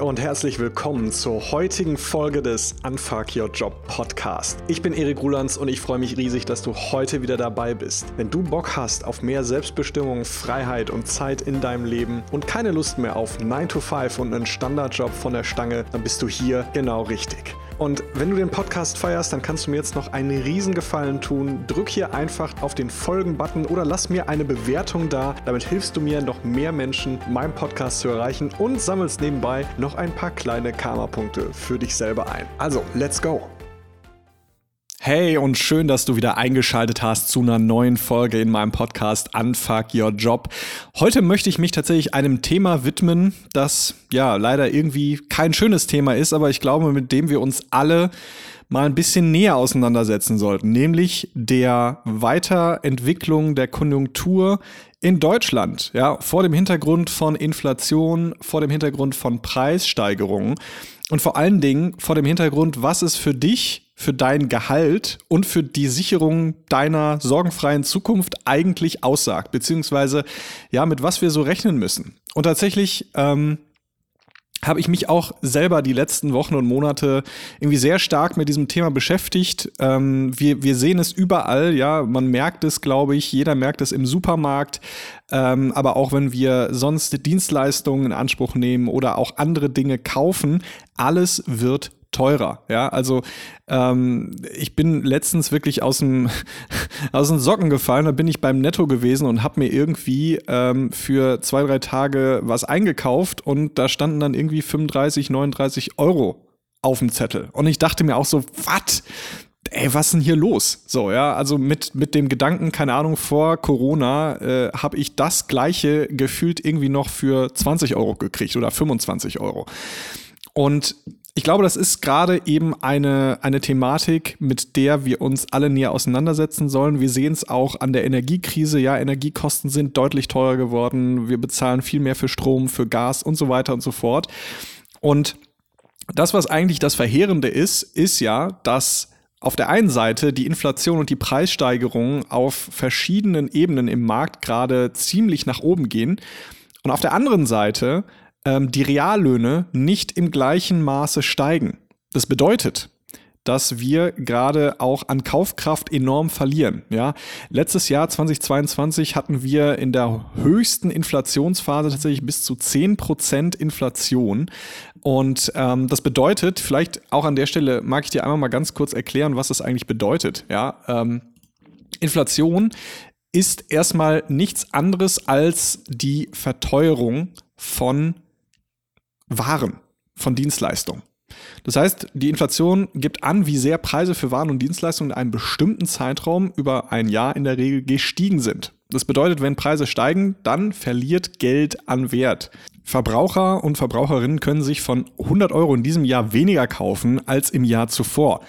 Und herzlich willkommen zur heutigen Folge des Unfuck Your Job Podcast. Ich bin Erik Rulands und ich freue mich riesig, dass du heute wieder dabei bist. Wenn du Bock hast auf mehr Selbstbestimmung, Freiheit und Zeit in deinem Leben und keine Lust mehr auf 9 to 5 und einen Standardjob von der Stange, dann bist du hier genau richtig. Und wenn du den Podcast feierst, dann kannst du mir jetzt noch einen Riesengefallen tun. Drück hier einfach auf den Folgen-Button oder lass mir eine Bewertung da. Damit hilfst du mir, noch mehr Menschen meinen Podcast zu erreichen und sammelst nebenbei noch ein paar kleine Karma-Punkte für dich selber ein. Also, let's go! Hey und schön, dass du wieder eingeschaltet hast zu einer neuen Folge in meinem Podcast Unfuck Your Job. Heute möchte ich mich tatsächlich einem Thema widmen, das ja leider irgendwie kein schönes Thema ist, aber ich glaube, mit dem wir uns alle mal ein bisschen näher auseinandersetzen sollten, nämlich der Weiterentwicklung der Konjunktur in Deutschland, ja, vor dem Hintergrund von Inflation, vor dem Hintergrund von Preissteigerungen und vor allen Dingen vor dem Hintergrund, was es für dich für dein Gehalt und für die Sicherung deiner sorgenfreien Zukunft eigentlich aussagt, beziehungsweise ja, mit was wir so rechnen müssen. Und tatsächlich ähm, habe ich mich auch selber die letzten Wochen und Monate irgendwie sehr stark mit diesem Thema beschäftigt. Ähm, wir, wir sehen es überall, ja, man merkt es, glaube ich, jeder merkt es im Supermarkt, ähm, aber auch wenn wir sonst Dienstleistungen in Anspruch nehmen oder auch andere Dinge kaufen, alles wird teurer. Ja, also ähm, ich bin letztens wirklich aus dem aus den Socken gefallen. Da bin ich beim Netto gewesen und habe mir irgendwie ähm, für zwei drei Tage was eingekauft und da standen dann irgendwie 35, 39 Euro auf dem Zettel. Und ich dachte mir auch so, was? Ey, was ist denn hier los? So, ja, also mit, mit dem Gedanken, keine Ahnung, vor Corona äh, habe ich das gleiche gefühlt irgendwie noch für 20 Euro gekriegt oder 25 Euro. Und ich glaube, das ist gerade eben eine, eine Thematik, mit der wir uns alle näher auseinandersetzen sollen. Wir sehen es auch an der Energiekrise. Ja, Energiekosten sind deutlich teurer geworden. Wir bezahlen viel mehr für Strom, für Gas und so weiter und so fort. Und das, was eigentlich das Verheerende ist, ist ja, dass auf der einen Seite die Inflation und die Preissteigerungen auf verschiedenen Ebenen im Markt gerade ziemlich nach oben gehen. Und auf der anderen Seite ähm, die Reallöhne nicht im gleichen Maße steigen. Das bedeutet, dass wir gerade auch an Kaufkraft enorm verlieren. Ja, letztes Jahr 2022 hatten wir in der höchsten Inflationsphase tatsächlich bis zu 10% Inflation. Und ähm, das bedeutet, vielleicht auch an der Stelle mag ich dir einmal mal ganz kurz erklären, was das eigentlich bedeutet. Ja, ähm, Inflation ist erstmal nichts anderes als die Verteuerung von waren, von Dienstleistungen. Das heißt, die Inflation gibt an, wie sehr Preise für Waren und Dienstleistungen in einem bestimmten Zeitraum über ein Jahr in der Regel gestiegen sind. Das bedeutet, wenn Preise steigen, dann verliert Geld an Wert. Verbraucher und Verbraucherinnen können sich von 100 Euro in diesem Jahr weniger kaufen als im Jahr zuvor.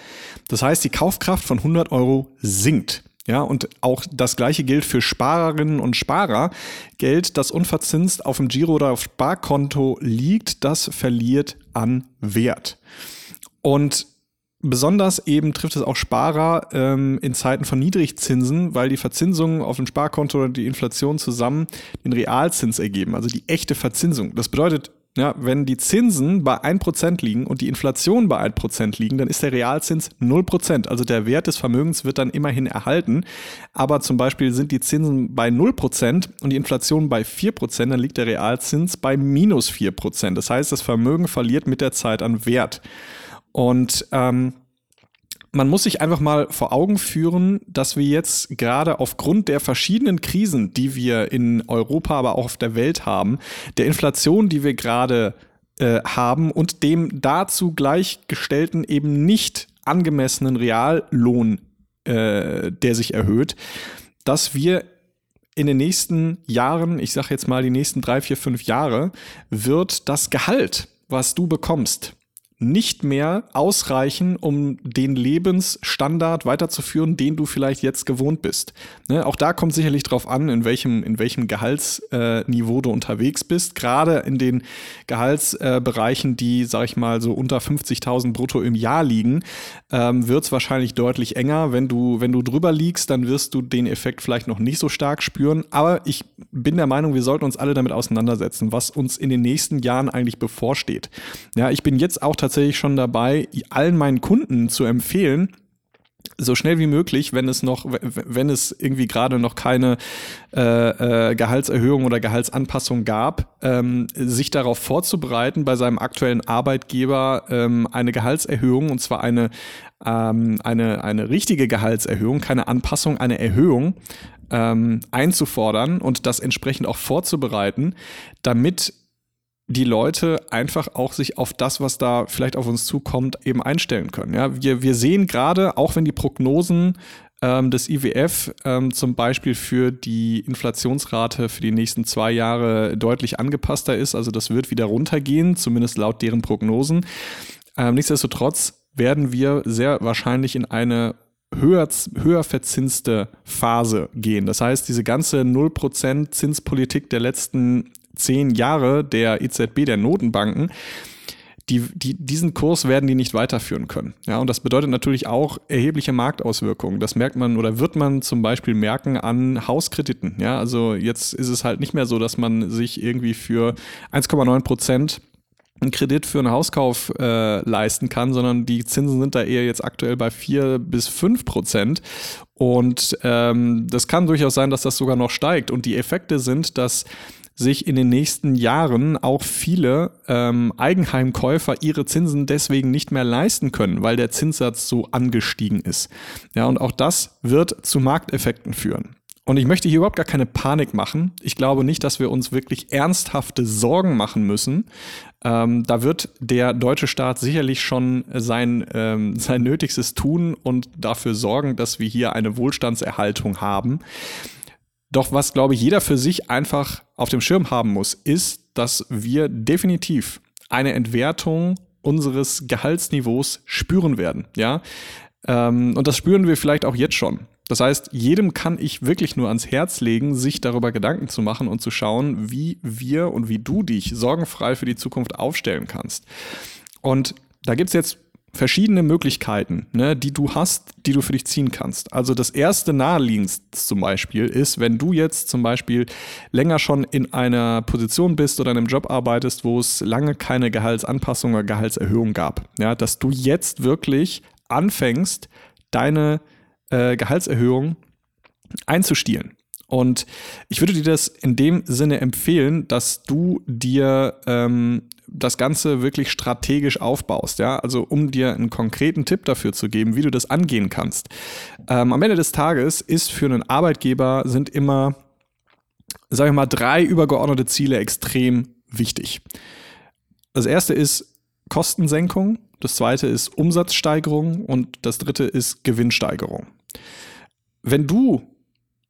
Das heißt, die Kaufkraft von 100 Euro sinkt. Ja, und auch das gleiche gilt für Sparerinnen und Sparer. Geld, das unverzinst auf dem Giro oder auf Sparkonto liegt, das verliert an Wert. Und Besonders eben trifft es auch Sparer ähm, in Zeiten von Niedrigzinsen, weil die Verzinsungen auf dem Sparkonto oder die Inflation zusammen den Realzins ergeben, also die echte Verzinsung. Das bedeutet, ja, wenn die Zinsen bei 1% liegen und die Inflation bei 1% liegen, dann ist der Realzins 0%. Also der Wert des Vermögens wird dann immerhin erhalten. Aber zum Beispiel sind die Zinsen bei 0% und die Inflation bei 4%, dann liegt der Realzins bei minus 4%. Das heißt, das Vermögen verliert mit der Zeit an Wert. Und ähm, man muss sich einfach mal vor Augen führen, dass wir jetzt gerade aufgrund der verschiedenen Krisen, die wir in Europa, aber auch auf der Welt haben, der Inflation, die wir gerade äh, haben und dem dazu gleichgestellten eben nicht angemessenen Reallohn, äh, der sich erhöht, dass wir in den nächsten Jahren, ich sage jetzt mal die nächsten drei, vier, fünf Jahre, wird das Gehalt, was du bekommst, nicht mehr ausreichen, um den Lebensstandard weiterzuführen, den du vielleicht jetzt gewohnt bist. Ne? Auch da kommt sicherlich drauf an, in welchem, in welchem Gehaltsniveau du unterwegs bist. Gerade in den Gehaltsbereichen, die, sag ich mal, so unter 50.000 brutto im Jahr liegen, ähm, wird es wahrscheinlich deutlich enger. Wenn du, wenn du drüber liegst, dann wirst du den Effekt vielleicht noch nicht so stark spüren. Aber ich bin der Meinung, wir sollten uns alle damit auseinandersetzen, was uns in den nächsten Jahren eigentlich bevorsteht. Ja, ich bin jetzt auch tatsächlich tatsächlich schon dabei, allen meinen Kunden zu empfehlen, so schnell wie möglich, wenn es noch, wenn es irgendwie gerade noch keine äh, äh, Gehaltserhöhung oder Gehaltsanpassung gab, ähm, sich darauf vorzubereiten, bei seinem aktuellen Arbeitgeber ähm, eine Gehaltserhöhung und zwar eine ähm, eine eine richtige Gehaltserhöhung, keine Anpassung, eine Erhöhung ähm, einzufordern und das entsprechend auch vorzubereiten, damit die Leute einfach auch sich auf das, was da vielleicht auf uns zukommt, eben einstellen können. Ja, wir, wir sehen gerade, auch wenn die Prognosen ähm, des IWF ähm, zum Beispiel für die Inflationsrate für die nächsten zwei Jahre deutlich angepasster ist, also das wird wieder runtergehen, zumindest laut deren Prognosen. Ähm, nichtsdestotrotz werden wir sehr wahrscheinlich in eine höher, höher verzinste Phase gehen. Das heißt, diese ganze 0% Zinspolitik der letzten zehn Jahre der EZB, der Notenbanken, die, die, diesen Kurs werden die nicht weiterführen können. Ja, und das bedeutet natürlich auch erhebliche Marktauswirkungen. Das merkt man oder wird man zum Beispiel merken an Hauskrediten. Ja, also jetzt ist es halt nicht mehr so, dass man sich irgendwie für 1,9 Prozent einen Kredit für einen Hauskauf äh, leisten kann, sondern die Zinsen sind da eher jetzt aktuell bei 4 bis 5 Prozent. Und ähm, das kann durchaus sein, dass das sogar noch steigt. Und die Effekte sind, dass sich in den nächsten Jahren auch viele ähm, Eigenheimkäufer ihre Zinsen deswegen nicht mehr leisten können, weil der Zinssatz so angestiegen ist. Ja, und auch das wird zu Markteffekten führen. Und ich möchte hier überhaupt gar keine Panik machen. Ich glaube nicht, dass wir uns wirklich ernsthafte Sorgen machen müssen. Ähm, da wird der deutsche Staat sicherlich schon sein, ähm, sein Nötigstes tun und dafür sorgen, dass wir hier eine Wohlstandserhaltung haben. Doch was, glaube ich, jeder für sich einfach auf dem Schirm haben muss, ist, dass wir definitiv eine Entwertung unseres Gehaltsniveaus spüren werden. Ja? Ähm, und das spüren wir vielleicht auch jetzt schon. Das heißt, jedem kann ich wirklich nur ans Herz legen, sich darüber Gedanken zu machen und zu schauen, wie wir und wie du dich sorgenfrei für die Zukunft aufstellen kannst. Und da gibt es jetzt verschiedene Möglichkeiten, ne, die du hast, die du für dich ziehen kannst. Also das erste naheliegendste zum Beispiel ist, wenn du jetzt zum Beispiel länger schon in einer Position bist oder in einem Job arbeitest, wo es lange keine Gehaltsanpassung oder Gehaltserhöhung gab, ja, dass du jetzt wirklich anfängst, deine äh, Gehaltserhöhung einzustielen. Und ich würde dir das in dem Sinne empfehlen, dass du dir ähm, das Ganze wirklich strategisch aufbaust, ja, also um dir einen konkreten Tipp dafür zu geben, wie du das angehen kannst. Ähm, am Ende des Tages ist für einen Arbeitgeber sind immer, sage ich mal, drei übergeordnete Ziele extrem wichtig. Das erste ist Kostensenkung, das zweite ist Umsatzsteigerung und das dritte ist Gewinnsteigerung. Wenn du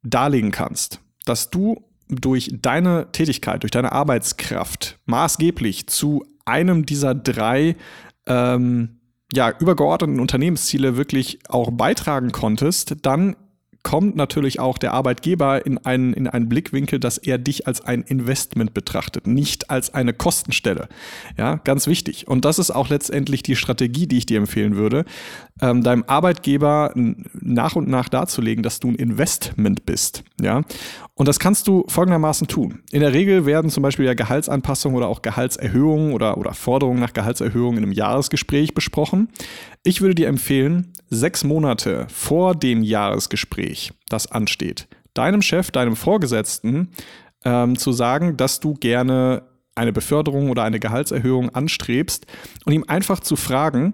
darlegen kannst, dass du durch deine Tätigkeit, durch deine Arbeitskraft maßgeblich zu einem dieser drei ähm, ja, übergeordneten Unternehmensziele wirklich auch beitragen konntest, dann kommt natürlich auch der Arbeitgeber in einen, in einen Blickwinkel, dass er dich als ein Investment betrachtet, nicht als eine Kostenstelle. Ja, ganz wichtig. Und das ist auch letztendlich die Strategie, die ich dir empfehlen würde, ähm, deinem Arbeitgeber nach und nach darzulegen, dass du ein Investment bist. Ja, und das kannst du folgendermaßen tun. In der Regel werden zum Beispiel ja Gehaltsanpassungen oder auch Gehaltserhöhungen oder, oder Forderungen nach Gehaltserhöhungen in einem Jahresgespräch besprochen. Ich würde dir empfehlen, sechs Monate vor dem Jahresgespräch, das ansteht, deinem Chef, deinem Vorgesetzten ähm, zu sagen, dass du gerne eine Beförderung oder eine Gehaltserhöhung anstrebst und ihm einfach zu fragen,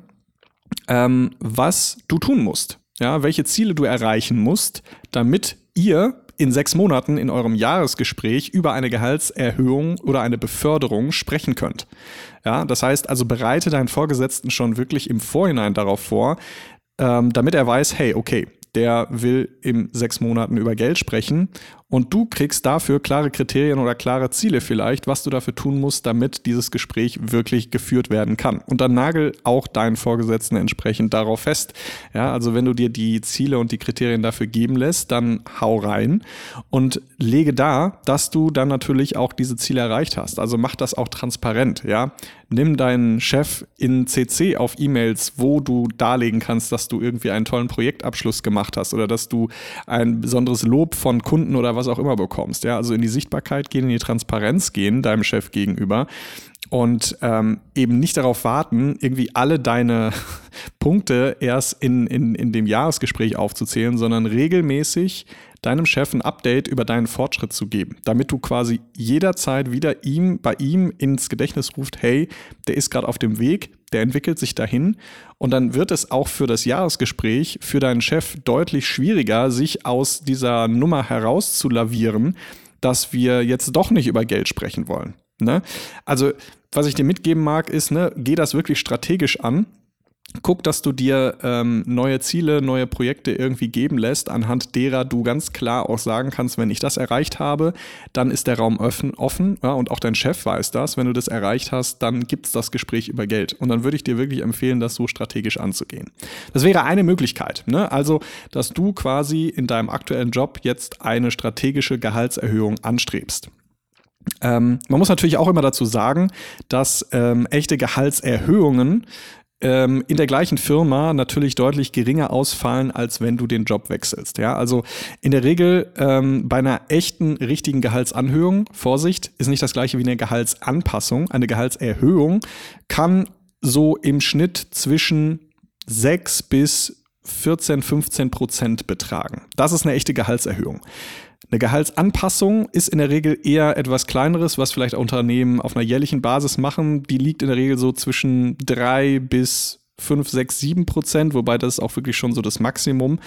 ähm, was du tun musst. Ja, welche Ziele du erreichen musst, damit ihr in sechs Monaten in eurem Jahresgespräch über eine Gehaltserhöhung oder eine Beförderung sprechen könnt. Ja, das heißt also, bereite deinen Vorgesetzten schon wirklich im Vorhinein darauf vor, ähm, damit er weiß, hey, okay, der will in sechs Monaten über Geld sprechen Und du kriegst dafür klare Kriterien oder klare Ziele vielleicht, was du dafür tun musst, damit dieses Gespräch wirklich geführt werden kann. Und dann nagel auch deinen Vorgesetzten entsprechend darauf fest. Ja, also wenn du dir die Ziele und die Kriterien dafür geben lässt, dann hau rein und lege da, dass du dann natürlich auch diese Ziele erreicht hast. Also mach das auch transparent. Ja, nimm deinen Chef in CC auf E-Mails, wo du darlegen kannst, dass du irgendwie einen tollen Projektabschluss gemacht hast oder dass du ein besonderes Lob von Kunden oder was auch immer bekommst. Ja, also in die Sichtbarkeit gehen, in die Transparenz gehen deinem Chef gegenüber und ähm, eben nicht darauf warten, irgendwie alle deine Punkte erst in, in, in dem Jahresgespräch aufzuzählen, sondern regelmäßig deinem Chef ein Update über deinen Fortschritt zu geben, damit du quasi jederzeit wieder ihm bei ihm ins Gedächtnis ruft, hey, der ist gerade auf dem Weg, der entwickelt sich dahin und dann wird es auch für das Jahresgespräch für deinen Chef deutlich schwieriger, sich aus dieser Nummer herauszulavieren, dass wir jetzt doch nicht über Geld sprechen wollen. Ne? Also, was ich dir mitgeben mag, ist, ne, geh das wirklich strategisch an guck, dass du dir ähm, neue Ziele, neue Projekte irgendwie geben lässt, anhand derer du ganz klar auch sagen kannst, wenn ich das erreicht habe, dann ist der Raum offen, offen ja, und auch dein Chef weiß das. Wenn du das erreicht hast, dann gibt es das Gespräch über Geld. Und dann würde ich dir wirklich empfehlen, das so strategisch anzugehen. Das wäre eine Möglichkeit. Ne? Also, dass du quasi in deinem aktuellen Job jetzt eine strategische Gehaltserhöhung anstrebst. Ähm, man muss natürlich auch immer dazu sagen, dass ähm, echte Gehaltserhöhungen ähm, in der gleichen Firma natürlich deutlich geringer ausfallen, als wenn du den Job wechselst. Ja, also in der Regel ähm, bei einer echten, richtigen Gehaltsanhöhung, Vorsicht, ist nicht das gleiche wie eine Gehaltsanpassung. Eine Gehaltserhöhung kann so im Schnitt zwischen 6 bis 14, 15 Prozent betragen. Das ist eine echte Gehaltserhöhung. Eine Gehaltsanpassung ist in der Regel eher etwas Kleineres, was vielleicht Unternehmen auf einer jährlichen Basis machen. Die liegt in der Regel so zwischen drei bis 5, 6, 7 Prozent, wobei das ist auch wirklich schon so das Maximum.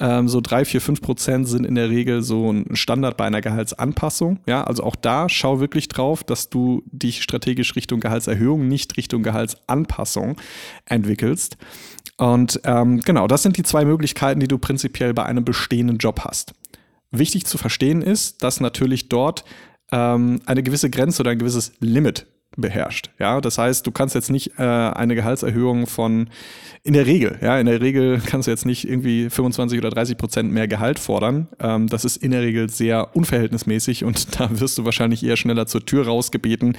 Ähm, so 3, 4, 5 Prozent sind in der Regel so ein Standard bei einer Gehaltsanpassung. Ja, also auch da schau wirklich drauf, dass du dich strategisch Richtung Gehaltserhöhung, nicht Richtung Gehaltsanpassung entwickelst. Und ähm, genau, das sind die zwei Möglichkeiten, die du prinzipiell bei einem bestehenden Job hast. Wichtig zu verstehen ist, dass natürlich dort ähm, eine gewisse Grenze oder ein gewisses Limit beherrscht. Ja, das heißt, du kannst jetzt nicht äh, eine Gehaltserhöhung von in der Regel, ja, in der Regel kannst du jetzt nicht irgendwie 25 oder 30 Prozent mehr Gehalt fordern. Ähm, das ist in der Regel sehr unverhältnismäßig und da wirst du wahrscheinlich eher schneller zur Tür rausgebeten,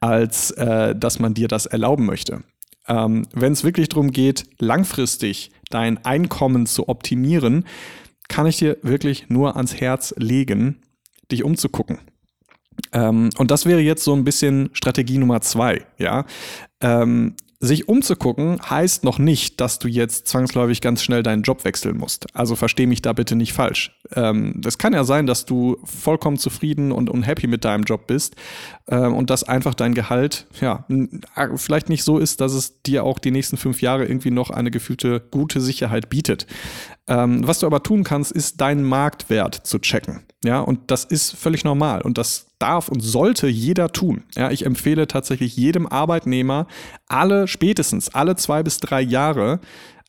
als äh, dass man dir das erlauben möchte. Ähm, Wenn es wirklich darum geht, langfristig dein Einkommen zu optimieren, kann ich dir wirklich nur ans Herz legen, dich umzugucken. Ähm, und das wäre jetzt so ein bisschen Strategie Nummer zwei, ja. Ähm, sich umzugucken heißt noch nicht, dass du jetzt zwangsläufig ganz schnell deinen Job wechseln musst. Also versteh mich da bitte nicht falsch. Ähm, das kann ja sein, dass du vollkommen zufrieden und unhappy mit deinem Job bist ähm, und dass einfach dein Gehalt ja vielleicht nicht so ist, dass es dir auch die nächsten fünf Jahre irgendwie noch eine gefühlte gute Sicherheit bietet. Ähm, was du aber tun kannst, ist deinen Marktwert zu checken. Ja, und das ist völlig normal und das darf und sollte jeder tun. Ja, ich empfehle tatsächlich jedem Arbeitnehmer, alle spätestens alle zwei bis drei Jahre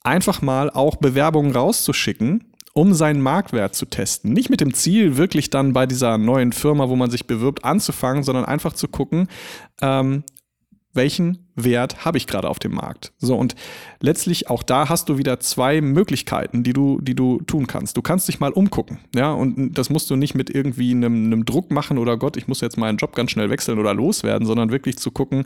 einfach mal auch Bewerbungen rauszuschicken, um seinen Marktwert zu testen. Nicht mit dem Ziel, wirklich dann bei dieser neuen Firma, wo man sich bewirbt, anzufangen, sondern einfach zu gucken, ähm, welchen Wert habe ich gerade auf dem Markt. So, und letztlich auch da hast du wieder zwei Möglichkeiten, die du, die du tun kannst. Du kannst dich mal umgucken, ja, und das musst du nicht mit irgendwie einem, einem Druck machen oder Gott, ich muss jetzt meinen Job ganz schnell wechseln oder loswerden, sondern wirklich zu gucken,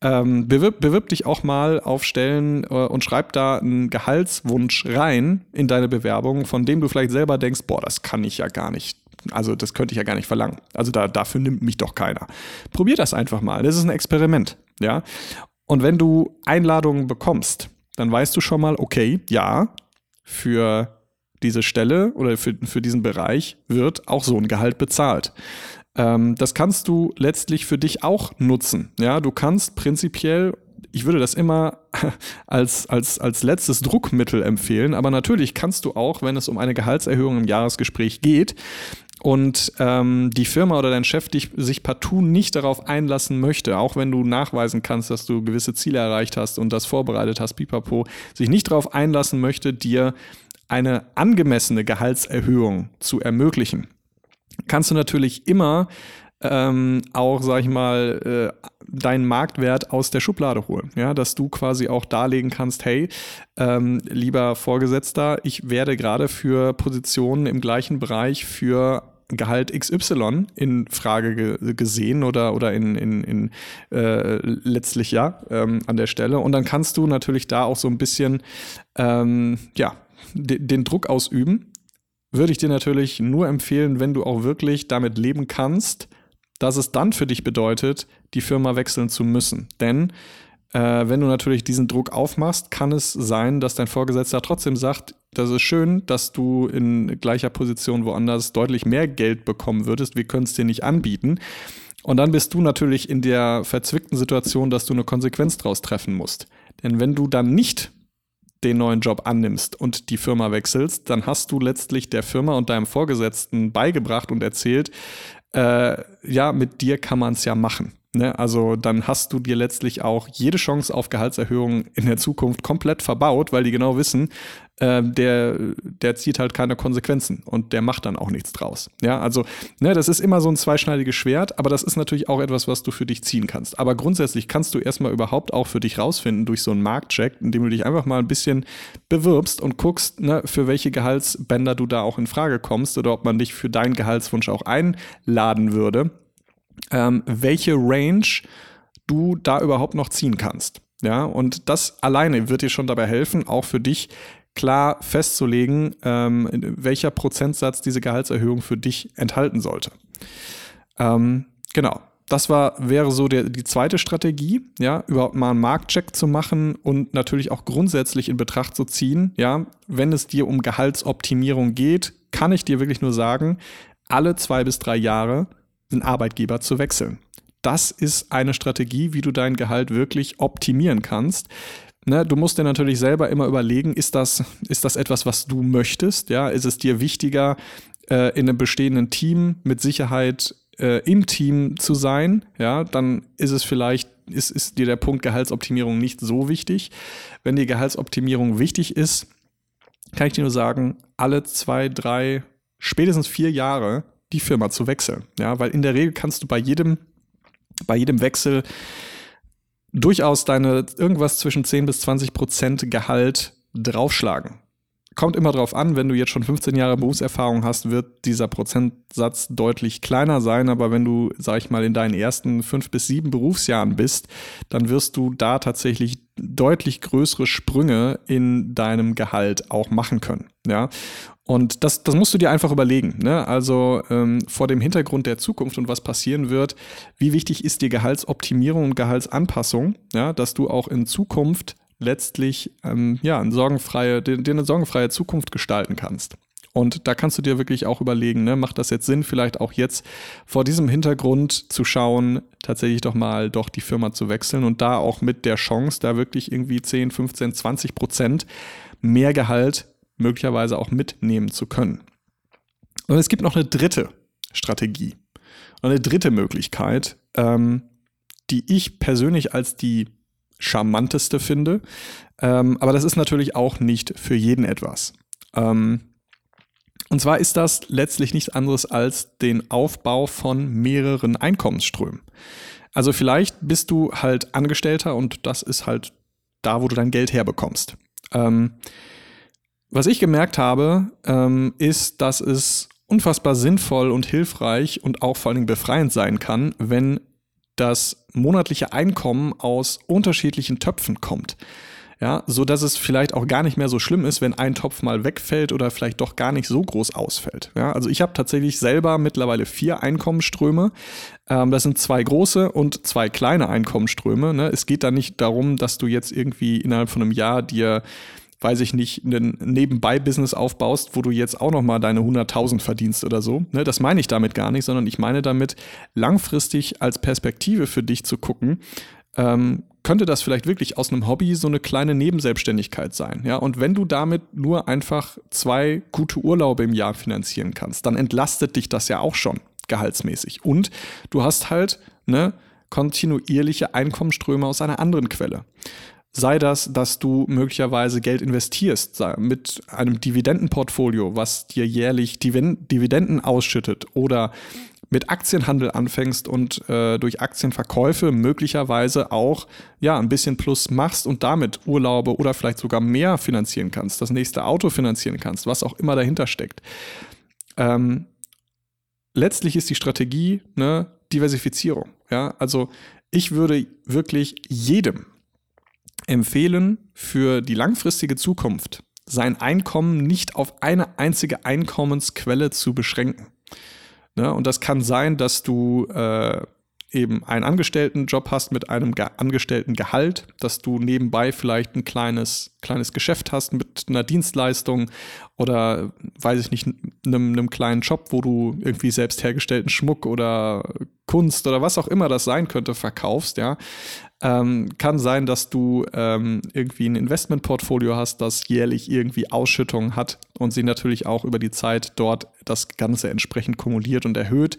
ähm, bewirb, bewirb dich auch mal auf Stellen äh, und schreib da einen Gehaltswunsch rein in deine Bewerbung, von dem du vielleicht selber denkst, boah, das kann ich ja gar nicht also das könnte ich ja gar nicht verlangen. Also da, dafür nimmt mich doch keiner. Probier das einfach mal. Das ist ein Experiment. Ja. Und wenn du Einladungen bekommst, dann weißt du schon mal, okay, ja, für diese Stelle oder für, für diesen Bereich wird auch so ein Gehalt bezahlt. Ähm, das kannst du letztlich für dich auch nutzen. Ja, du kannst prinzipiell ich würde das immer als, als, als letztes Druckmittel empfehlen, aber natürlich kannst du auch, wenn es um eine Gehaltserhöhung im Jahresgespräch geht, und ähm, die Firma oder dein Chef dich, sich partout nicht darauf einlassen möchte, auch wenn du nachweisen kannst, dass du gewisse Ziele erreicht hast und das vorbereitet hast, pipapo, sich nicht darauf einlassen möchte, dir eine angemessene Gehaltserhöhung zu ermöglichen, kannst du natürlich immer ähm, auch, sag ich mal, äh, deinen Marktwert aus der Schublade holen. Ja, dass du quasi auch darlegen kannst, hey, ähm, lieber Vorgesetzter, ich werde gerade für Positionen im gleichen Bereich für Gehalt XY in Frage ge gesehen oder, oder in, in, in äh, letztlich ja ähm, an der Stelle. Und dann kannst du natürlich da auch so ein bisschen ähm, ja, den Druck ausüben. Würde ich dir natürlich nur empfehlen, wenn du auch wirklich damit leben kannst, dass es dann für dich bedeutet, die Firma wechseln zu müssen. Denn äh, wenn du natürlich diesen Druck aufmachst, kann es sein, dass dein Vorgesetzter trotzdem sagt, das ist schön, dass du in gleicher Position woanders deutlich mehr Geld bekommen würdest. Wir können es dir nicht anbieten. Und dann bist du natürlich in der verzwickten Situation, dass du eine Konsequenz daraus treffen musst. Denn wenn du dann nicht den neuen Job annimmst und die Firma wechselst, dann hast du letztlich der Firma und deinem Vorgesetzten beigebracht und erzählt, äh, ja, mit dir kann man es ja machen. Ne? Also dann hast du dir letztlich auch jede Chance auf Gehaltserhöhung in der Zukunft komplett verbaut, weil die genau wissen, äh, der, der zieht halt keine Konsequenzen und der macht dann auch nichts draus. Ja, also ne, das ist immer so ein zweischneidiges Schwert, aber das ist natürlich auch etwas, was du für dich ziehen kannst. Aber grundsätzlich kannst du erstmal überhaupt auch für dich rausfinden durch so einen Marktcheck, indem du dich einfach mal ein bisschen bewirbst und guckst, ne, für welche Gehaltsbänder du da auch in Frage kommst oder ob man dich für deinen Gehaltswunsch auch einladen würde ähm, welche Range du da überhaupt noch ziehen kannst. Ja, und das alleine wird dir schon dabei helfen, auch für dich klar festzulegen, ähm, welcher Prozentsatz diese Gehaltserhöhung für dich enthalten sollte. Ähm, genau. Das war, wäre so der, die zweite Strategie, ja, überhaupt mal einen Marktcheck zu machen und natürlich auch grundsätzlich in Betracht zu ziehen, ja, wenn es dir um Gehaltsoptimierung geht, kann ich dir wirklich nur sagen, alle zwei bis drei Jahre den Arbeitgeber zu wechseln. Das ist eine Strategie, wie du dein Gehalt wirklich optimieren kannst. Ne, du musst dir natürlich selber immer überlegen, ist das, ist das etwas, was du möchtest? Ja, ist es dir wichtiger, äh, in einem bestehenden Team mit Sicherheit äh, im Team zu sein? Ja, dann ist es vielleicht, ist, ist dir der Punkt Gehaltsoptimierung nicht so wichtig. Wenn die Gehaltsoptimierung wichtig ist, kann ich dir nur sagen, alle zwei, drei, spätestens vier Jahre die Firma zu wechseln. Ja, weil in der Regel kannst du bei jedem, bei jedem Wechsel durchaus deine irgendwas zwischen 10 bis 20 Prozent Gehalt draufschlagen. Kommt immer drauf an, wenn du jetzt schon 15 Jahre Berufserfahrung hast, wird dieser Prozentsatz deutlich kleiner sein. Aber wenn du, sag ich mal, in deinen ersten fünf bis sieben Berufsjahren bist, dann wirst du da tatsächlich deutlich größere Sprünge in deinem Gehalt auch machen können. Ja. Und das, das musst du dir einfach überlegen. Ne? Also ähm, vor dem Hintergrund der Zukunft und was passieren wird, wie wichtig ist dir Gehaltsoptimierung und Gehaltsanpassung, ja, dass du auch in Zukunft letztlich ähm, ja, eine sorgenfreie, dir, dir eine sorgenfreie Zukunft gestalten kannst. Und da kannst du dir wirklich auch überlegen, ne, macht das jetzt Sinn, vielleicht auch jetzt vor diesem Hintergrund zu schauen, tatsächlich doch mal doch die Firma zu wechseln und da auch mit der Chance, da wirklich irgendwie 10, 15, 20 Prozent mehr Gehalt möglicherweise auch mitnehmen zu können. Und es gibt noch eine dritte Strategie und eine dritte Möglichkeit, ähm, die ich persönlich als die charmanteste finde. Ähm, aber das ist natürlich auch nicht für jeden etwas. Ähm, und zwar ist das letztlich nichts anderes als den Aufbau von mehreren Einkommensströmen. Also vielleicht bist du halt Angestellter und das ist halt da, wo du dein Geld herbekommst. Ähm, was ich gemerkt habe, ähm, ist, dass es unfassbar sinnvoll und hilfreich und auch vor allen Dingen befreiend sein kann, wenn das monatliche Einkommen aus unterschiedlichen Töpfen kommt. Ja, so dass es vielleicht auch gar nicht mehr so schlimm ist, wenn ein Topf mal wegfällt oder vielleicht doch gar nicht so groß ausfällt. Ja, also ich habe tatsächlich selber mittlerweile vier Einkommensströme. Ähm, das sind zwei große und zwei kleine Einkommensströme. Ne? Es geht da nicht darum, dass du jetzt irgendwie innerhalb von einem Jahr dir weiß ich nicht, ein Nebenbei-Business aufbaust, wo du jetzt auch noch mal deine 100.000 verdienst oder so. Ne, das meine ich damit gar nicht, sondern ich meine damit langfristig als Perspektive für dich zu gucken, ähm, könnte das vielleicht wirklich aus einem Hobby so eine kleine Nebenselbstständigkeit sein. Ja, und wenn du damit nur einfach zwei gute Urlaube im Jahr finanzieren kannst, dann entlastet dich das ja auch schon gehaltsmäßig. Und du hast halt ne, kontinuierliche Einkommensströme aus einer anderen Quelle. Sei das, dass du möglicherweise Geld investierst mit einem Dividendenportfolio, was dir jährlich Dividenden ausschüttet oder mit Aktienhandel anfängst und äh, durch Aktienverkäufe möglicherweise auch ja ein bisschen Plus machst und damit Urlaube oder vielleicht sogar mehr finanzieren kannst, das nächste Auto finanzieren kannst, was auch immer dahinter steckt. Ähm, letztlich ist die Strategie eine Diversifizierung. Ja, also ich würde wirklich jedem empfehlen, für die langfristige Zukunft sein Einkommen nicht auf eine einzige Einkommensquelle zu beschränken. Ne? Und das kann sein, dass du äh, eben einen Angestelltenjob hast mit einem Ge Angestelltengehalt, dass du nebenbei vielleicht ein kleines, kleines Geschäft hast mit einer Dienstleistung oder, weiß ich nicht, einem, einem kleinen Job, wo du irgendwie selbst hergestellten Schmuck oder Kunst oder was auch immer das sein könnte, verkaufst, ja. Ähm, kann sein, dass du ähm, irgendwie ein Investmentportfolio hast, das jährlich irgendwie Ausschüttungen hat und sie natürlich auch über die Zeit dort das Ganze entsprechend kumuliert und erhöht.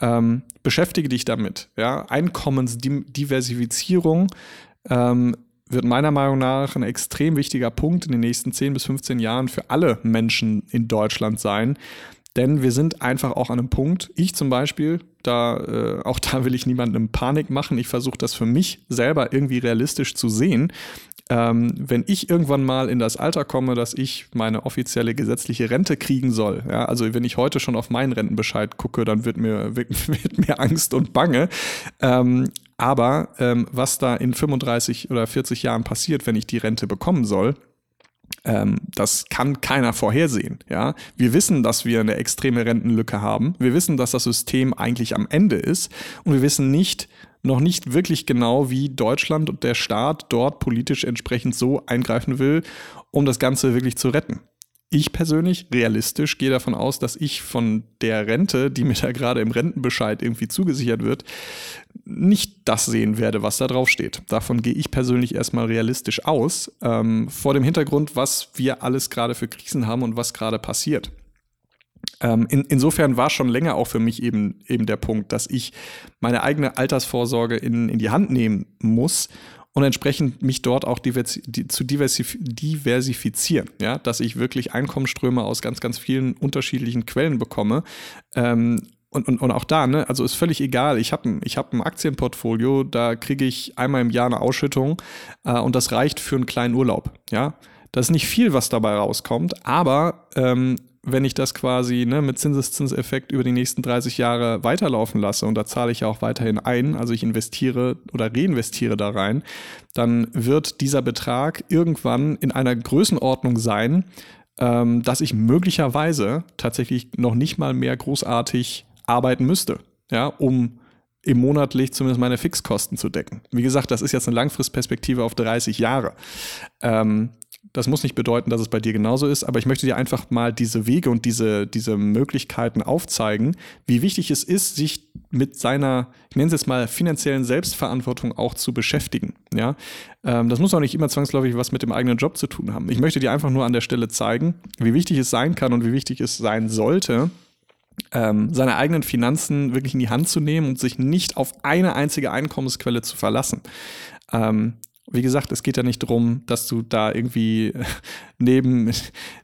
Ähm, beschäftige dich damit. Ja? Einkommensdiversifizierung ähm, wird meiner Meinung nach ein extrem wichtiger Punkt in den nächsten 10 bis 15 Jahren für alle Menschen in Deutschland sein. Denn wir sind einfach auch an einem Punkt, ich zum Beispiel, da, äh, auch da will ich niemandem Panik machen. Ich versuche das für mich selber irgendwie realistisch zu sehen. Ähm, wenn ich irgendwann mal in das Alter komme, dass ich meine offizielle gesetzliche Rente kriegen soll, ja, also wenn ich heute schon auf meinen Rentenbescheid gucke, dann wird mir, wird, wird mir Angst und Bange. Ähm, aber ähm, was da in 35 oder 40 Jahren passiert, wenn ich die Rente bekommen soll, ähm, das kann keiner vorhersehen. Ja? Wir wissen, dass wir eine extreme Rentenlücke haben. Wir wissen, dass das System eigentlich am Ende ist. Und wir wissen nicht, noch nicht wirklich genau, wie Deutschland und der Staat dort politisch entsprechend so eingreifen will, um das Ganze wirklich zu retten. Ich persönlich, realistisch, gehe davon aus, dass ich von der Rente, die mir da gerade im Rentenbescheid irgendwie zugesichert wird, nicht das sehen werde, was da drauf steht. Davon gehe ich persönlich erstmal realistisch aus, ähm, vor dem Hintergrund, was wir alles gerade für Krisen haben und was gerade passiert. Ähm, in, insofern war schon länger auch für mich eben, eben der Punkt, dass ich meine eigene Altersvorsorge in, in die Hand nehmen muss und entsprechend mich dort auch diversi die, zu diversif diversifizieren, ja, dass ich wirklich Einkommensströme aus ganz, ganz vielen unterschiedlichen Quellen bekomme. Ähm, und, und, und auch da, ne, also ist völlig egal. Ich habe ein, hab ein Aktienportfolio, da kriege ich einmal im Jahr eine Ausschüttung äh, und das reicht für einen kleinen Urlaub. Ja, das ist nicht viel, was dabei rauskommt, aber ähm, wenn ich das quasi ne, mit Zinseszinseffekt über die nächsten 30 Jahre weiterlaufen lasse und da zahle ich ja auch weiterhin ein, also ich investiere oder reinvestiere da rein, dann wird dieser Betrag irgendwann in einer Größenordnung sein, ähm, dass ich möglicherweise tatsächlich noch nicht mal mehr großartig arbeiten müsste, ja, um im monatlich zumindest meine Fixkosten zu decken. Wie gesagt, das ist jetzt eine Langfristperspektive auf 30 Jahre. Ähm, das muss nicht bedeuten, dass es bei dir genauso ist, aber ich möchte dir einfach mal diese Wege und diese, diese Möglichkeiten aufzeigen, wie wichtig es ist, sich mit seiner, ich nenne es jetzt mal, finanziellen Selbstverantwortung auch zu beschäftigen. Ja? Ähm, das muss auch nicht immer zwangsläufig was mit dem eigenen Job zu tun haben. Ich möchte dir einfach nur an der Stelle zeigen, wie wichtig es sein kann und wie wichtig es sein sollte, ähm, seine eigenen Finanzen wirklich in die Hand zu nehmen und sich nicht auf eine einzige Einkommensquelle zu verlassen. Ähm, wie gesagt, es geht ja nicht darum, dass du da irgendwie neben,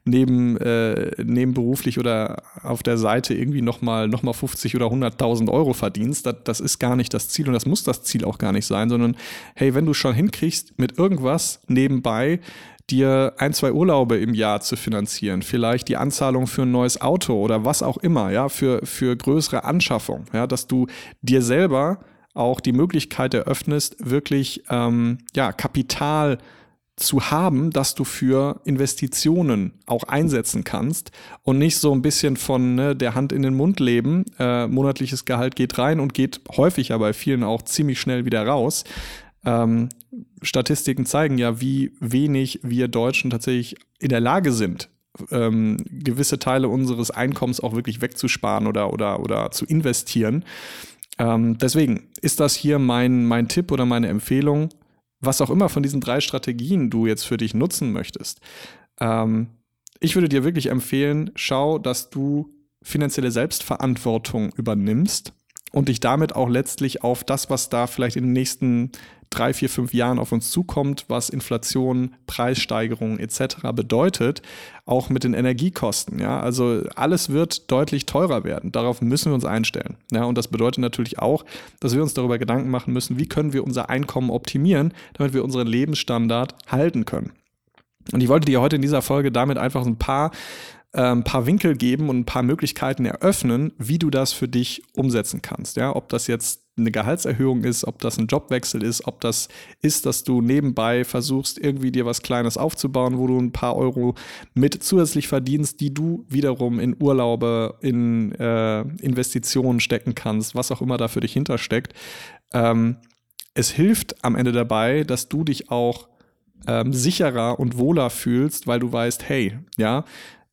neben, äh, nebenberuflich oder auf der Seite irgendwie nochmal noch mal 50 oder 100.000 Euro verdienst. Das, das ist gar nicht das Ziel und das muss das Ziel auch gar nicht sein, sondern hey, wenn du schon hinkriegst, mit irgendwas nebenbei dir ein, zwei Urlaube im Jahr zu finanzieren, vielleicht die Anzahlung für ein neues Auto oder was auch immer, ja, für, für größere Anschaffung, ja, dass du dir selber auch die Möglichkeit eröffnest, wirklich ähm, ja, Kapital zu haben, das du für Investitionen auch einsetzen kannst und nicht so ein bisschen von ne, der Hand in den Mund leben. Äh, monatliches Gehalt geht rein und geht häufig ja bei vielen auch ziemlich schnell wieder raus. Ähm, Statistiken zeigen ja, wie wenig wir Deutschen tatsächlich in der Lage sind, ähm, gewisse Teile unseres Einkommens auch wirklich wegzusparen oder, oder, oder zu investieren. Ähm, deswegen ist das hier mein, mein Tipp oder meine Empfehlung, was auch immer von diesen drei Strategien du jetzt für dich nutzen möchtest. Ähm, ich würde dir wirklich empfehlen, schau, dass du finanzielle Selbstverantwortung übernimmst und dich damit auch letztlich auf das, was da vielleicht in den nächsten drei, vier, fünf Jahren auf uns zukommt, was Inflation, Preissteigerungen etc. bedeutet, auch mit den Energiekosten. Ja, also alles wird deutlich teurer werden. Darauf müssen wir uns einstellen. Ja, und das bedeutet natürlich auch, dass wir uns darüber Gedanken machen müssen, wie können wir unser Einkommen optimieren, damit wir unseren Lebensstandard halten können. Und ich wollte dir heute in dieser Folge damit einfach ein paar ein ähm, paar Winkel geben und ein paar Möglichkeiten eröffnen, wie du das für dich umsetzen kannst. Ja, ob das jetzt eine Gehaltserhöhung ist, ob das ein Jobwechsel ist, ob das ist, dass du nebenbei versuchst, irgendwie dir was Kleines aufzubauen, wo du ein paar Euro mit zusätzlich verdienst, die du wiederum in Urlaube, in äh, Investitionen stecken kannst, was auch immer da für dich hintersteckt. Ähm, es hilft am Ende dabei, dass du dich auch ähm, sicherer und wohler fühlst, weil du weißt, hey, ja,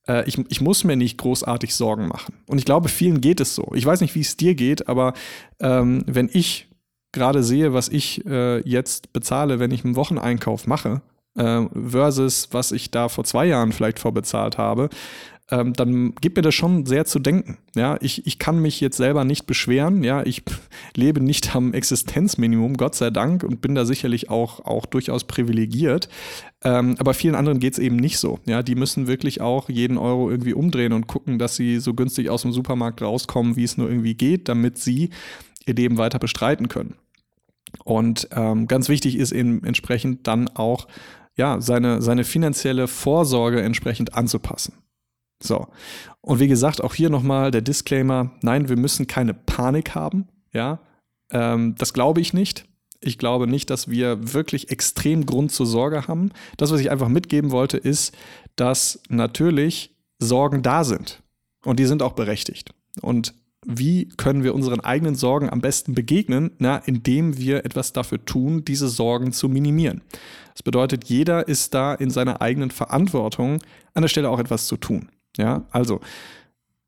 äh, ich, ich muss mir nicht großartig Sorgen machen. Und ich glaube, vielen geht es so. Ich weiß nicht, wie es dir geht, aber ähm, wenn ich gerade sehe, was ich äh, jetzt bezahle, wenn ich einen Wocheneinkauf mache, äh, versus was ich da vor zwei Jahren vielleicht vorbezahlt habe, ähm, dann gibt mir das schon sehr zu denken. Ja, ich, ich kann mich jetzt selber nicht beschweren. Ja, ich lebe nicht am Existenzminimum, Gott sei Dank, und bin da sicherlich auch, auch durchaus privilegiert. Ähm, aber vielen anderen geht es eben nicht so. Ja, die müssen wirklich auch jeden Euro irgendwie umdrehen und gucken, dass sie so günstig aus dem Supermarkt rauskommen, wie es nur irgendwie geht, damit sie ihr Leben weiter bestreiten können. Und ähm, ganz wichtig ist eben entsprechend dann auch ja, seine, seine finanzielle Vorsorge entsprechend anzupassen. So. Und wie gesagt, auch hier nochmal der Disclaimer: Nein, wir müssen keine Panik haben. Ja, ähm, das glaube ich nicht. Ich glaube nicht, dass wir wirklich extrem Grund zur Sorge haben. Das, was ich einfach mitgeben wollte, ist, dass natürlich Sorgen da sind. Und die sind auch berechtigt. Und wie können wir unseren eigenen Sorgen am besten begegnen? Na, indem wir etwas dafür tun, diese Sorgen zu minimieren. Das bedeutet, jeder ist da in seiner eigenen Verantwortung, an der Stelle auch etwas zu tun. Ja, also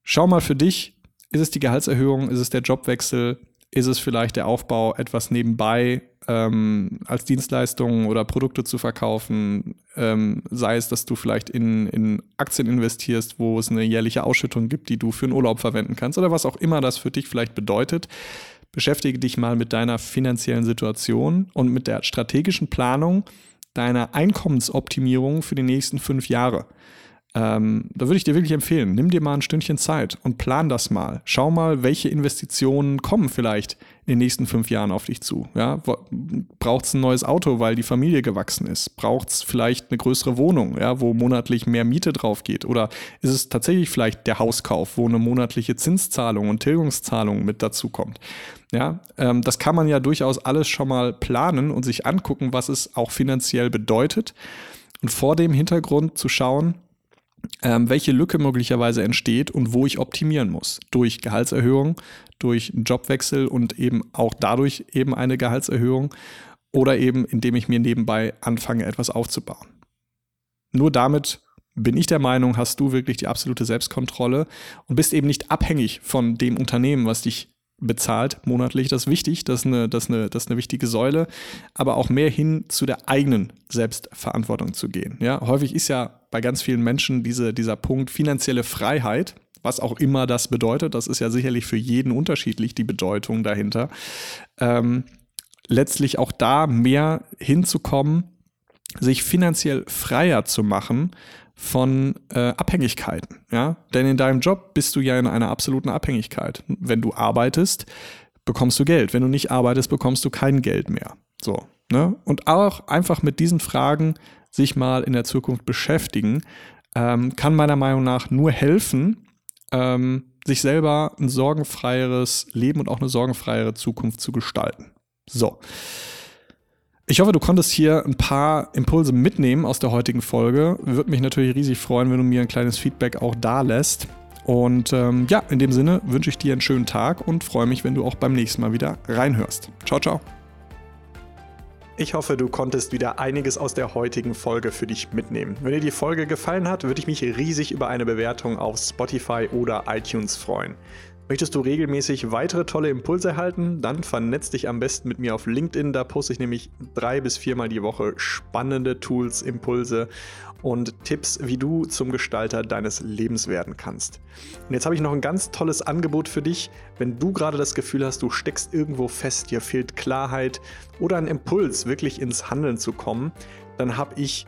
schau mal für dich, ist es die Gehaltserhöhung, ist es der Jobwechsel, ist es vielleicht der Aufbau, etwas nebenbei ähm, als Dienstleistungen oder Produkte zu verkaufen, ähm, sei es, dass du vielleicht in, in Aktien investierst, wo es eine jährliche Ausschüttung gibt, die du für einen Urlaub verwenden kannst oder was auch immer das für dich vielleicht bedeutet. Beschäftige dich mal mit deiner finanziellen Situation und mit der strategischen Planung deiner Einkommensoptimierung für die nächsten fünf Jahre. Ähm, da würde ich dir wirklich empfehlen, nimm dir mal ein Stündchen Zeit und plan das mal. Schau mal, welche Investitionen kommen vielleicht in den nächsten fünf Jahren auf dich zu. Ja? Braucht es ein neues Auto, weil die Familie gewachsen ist? Braucht es vielleicht eine größere Wohnung, ja, wo monatlich mehr Miete drauf geht? Oder ist es tatsächlich vielleicht der Hauskauf, wo eine monatliche Zinszahlung und Tilgungszahlung mit dazu kommt? Ja, ähm, das kann man ja durchaus alles schon mal planen und sich angucken, was es auch finanziell bedeutet. Und vor dem Hintergrund zu schauen, ähm, welche Lücke möglicherweise entsteht und wo ich optimieren muss. Durch Gehaltserhöhung, durch einen Jobwechsel und eben auch dadurch eben eine Gehaltserhöhung oder eben indem ich mir nebenbei anfange, etwas aufzubauen. Nur damit bin ich der Meinung, hast du wirklich die absolute Selbstkontrolle und bist eben nicht abhängig von dem Unternehmen, was dich bezahlt monatlich. Das ist wichtig, das ist, eine, das, ist eine, das ist eine wichtige Säule, aber auch mehr hin zu der eigenen Selbstverantwortung zu gehen. Ja, häufig ist ja bei ganz vielen Menschen diese, dieser Punkt finanzielle Freiheit, was auch immer das bedeutet. Das ist ja sicherlich für jeden unterschiedlich, die Bedeutung dahinter. Ähm, letztlich auch da mehr hinzukommen, sich finanziell freier zu machen von äh, Abhängigkeiten. Ja? Denn in deinem Job bist du ja in einer absoluten Abhängigkeit. Wenn du arbeitest, bekommst du Geld. Wenn du nicht arbeitest, bekommst du kein Geld mehr. So. Ne? Und auch einfach mit diesen Fragen sich mal in der Zukunft beschäftigen, ähm, kann meiner Meinung nach nur helfen, ähm, sich selber ein sorgenfreieres Leben und auch eine sorgenfreiere Zukunft zu gestalten. So. Ich hoffe, du konntest hier ein paar Impulse mitnehmen aus der heutigen Folge. Würde mich natürlich riesig freuen, wenn du mir ein kleines Feedback auch da lässt. Und ähm, ja, in dem Sinne wünsche ich dir einen schönen Tag und freue mich, wenn du auch beim nächsten Mal wieder reinhörst. Ciao, ciao. Ich hoffe, du konntest wieder einiges aus der heutigen Folge für dich mitnehmen. Wenn dir die Folge gefallen hat, würde ich mich riesig über eine Bewertung auf Spotify oder iTunes freuen. Möchtest du regelmäßig weitere tolle Impulse erhalten? Dann vernetz dich am besten mit mir auf LinkedIn. Da poste ich nämlich drei bis viermal die Woche spannende Tools, Impulse und Tipps, wie du zum Gestalter deines Lebens werden kannst. Und jetzt habe ich noch ein ganz tolles Angebot für dich. Wenn du gerade das Gefühl hast, du steckst irgendwo fest, dir fehlt Klarheit oder ein Impuls, wirklich ins Handeln zu kommen, dann habe ich